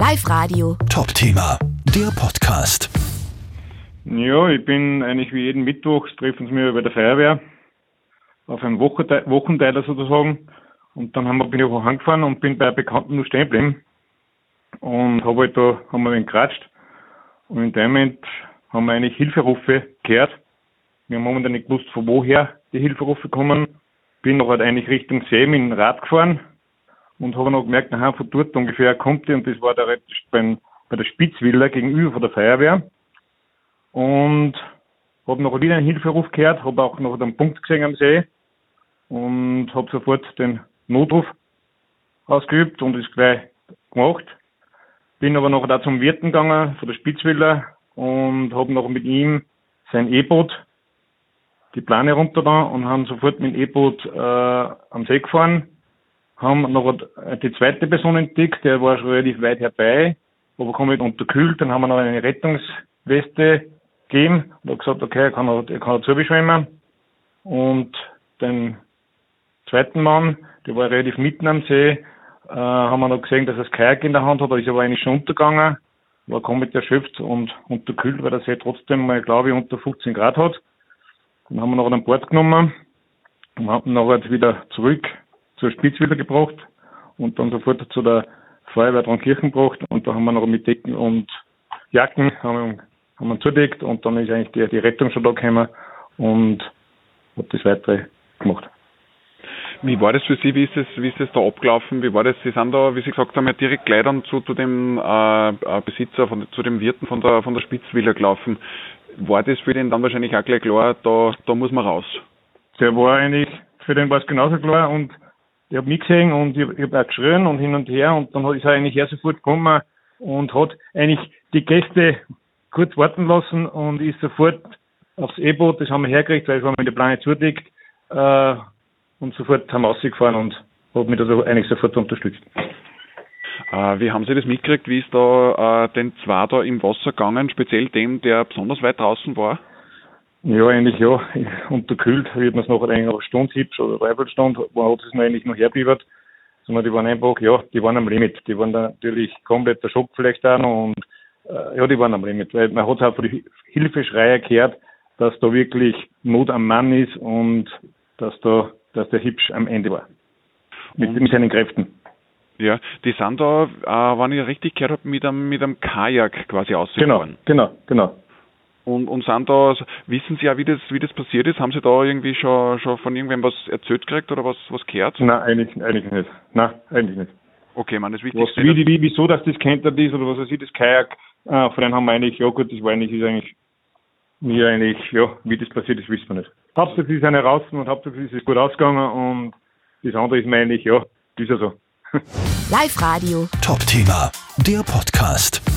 Live Radio. Top Thema, der Podcast. Ja, ich bin eigentlich wie jeden Mittwoch, treffen sie mir bei der Feuerwehr auf einem Wochente Wochenteiler sozusagen. Und dann haben wir, bin ich auch angefahren und bin bei einem Bekannten nur stehen geblieben. Und habe halt da, haben wir ihn geratscht. Und in dem Moment haben wir eigentlich Hilferufe gehört. Wir haben momentan nicht gewusst, von woher die Hilferufe kommen. Bin noch halt eigentlich Richtung See mit dem Rad gefahren und habe noch gemerkt, nachher von dort ungefähr kommt die und das war da bei, bei der Spitzwiller gegenüber von der Feuerwehr. Und habe noch wieder einen Hilferuf gehört, habe auch noch einen Punkt gesehen am See und habe sofort den Notruf ausgeübt und ist gleich gemacht. Bin aber noch da zum Wirten gegangen von der Spitzwiller und habe noch mit ihm sein E-Boot die Plane runter da und haben sofort mit dem E-Boot äh, am See gefahren. Haben noch die zweite Person entdeckt, der war schon relativ weit herbei, aber komplett unterkühlt. Dann haben wir noch eine Rettungsweste gegeben und hat gesagt, okay, er kann er, kann er zubeschwemmen. Und den zweiten Mann, der war relativ mitten am See, äh, haben wir noch gesehen, dass er das Kajak in der Hand hat, da ist aber eigentlich schon untergegangen, war komplett erschöpft und unterkühlt, weil der See trotzdem mal, glaube ich, unter 15 Grad hat. Dann haben wir noch an Bord genommen und haben nachher wieder zurück zur Spitzwiller gebracht und dann sofort zu der Feuerwehr Trankirchen gebracht und da haben wir noch mit Decken und Jacken haben, haben wir zudeckt und dann ist eigentlich die, die Rettung schon da gekommen und hat das weitere gemacht. Wie war das für Sie? Wie ist das, wie ist das da abgelaufen? Wie war das? Sie sind da, wie Sie gesagt haben, ja direkt gleich dann zu, zu dem äh, äh Besitzer, von, zu dem Wirten von der, von der Spitzwiller gelaufen war das für den dann wahrscheinlich auch gleich klar, da, da muss man raus. Der war eigentlich, für den war es genauso klar und ich habe mich gesehen und ich, ich habe auch geschrien und hin und her und dann ist er eigentlich erst sofort gekommen und hat eigentlich die Gäste kurz warten lassen und ist sofort aufs E-Boot, das haben wir hergekriegt, weil es war mit der Plane zudeckt, äh, und sofort haben wir rausgefahren und hat mich also eigentlich sofort unterstützt. Äh, wie haben Sie das mitgekriegt? Wie ist da äh, den zwei da im Wasser gegangen, speziell dem, der besonders weit draußen war? Ja, eigentlich ja. Unterkühlt wird man es noch eine Stunde hübsch oder dreiviertel Stunde, wo hat es noch eigentlich noch herbiebert. Sondern die waren einfach, ja, die waren am Limit. Die waren da natürlich komplett der Schock vielleicht auch noch und äh, ja, die waren am Limit. Weil man hat auch von die Hilfeschreie gehört, dass da wirklich Not am Mann ist und dass da, dass der Hübsch am Ende war. Mit, mit seinen Kräften. Ja, die sind da, äh, wenn ich richtig gehört habe, mit einem, mit einem Kajak quasi ausgefahren. Genau, genau, genau. Und, und sind da, wissen Sie ja, wie das, wie das passiert ist? Haben Sie da irgendwie schon, schon von irgendwem was erzählt gekriegt oder was, was gehört? Nein, eigentlich, eigentlich nicht. Nein, eigentlich nicht. Okay, man, das Wichtigste. Was, wie, wie, wieso, dass das kentert ist oder was weiß ich, das Kajak, äh, von denen haben wir eigentlich, ja gut, das war eigentlich, ist eigentlich, mir eigentlich, ja, wie das passiert ist, wissen wir nicht. Hauptsächlich ist eine raus und hauptsächlich ist es gut ausgegangen und das andere ist mir eigentlich, ja, ist ja so. Live Radio. Top Thema, der Podcast.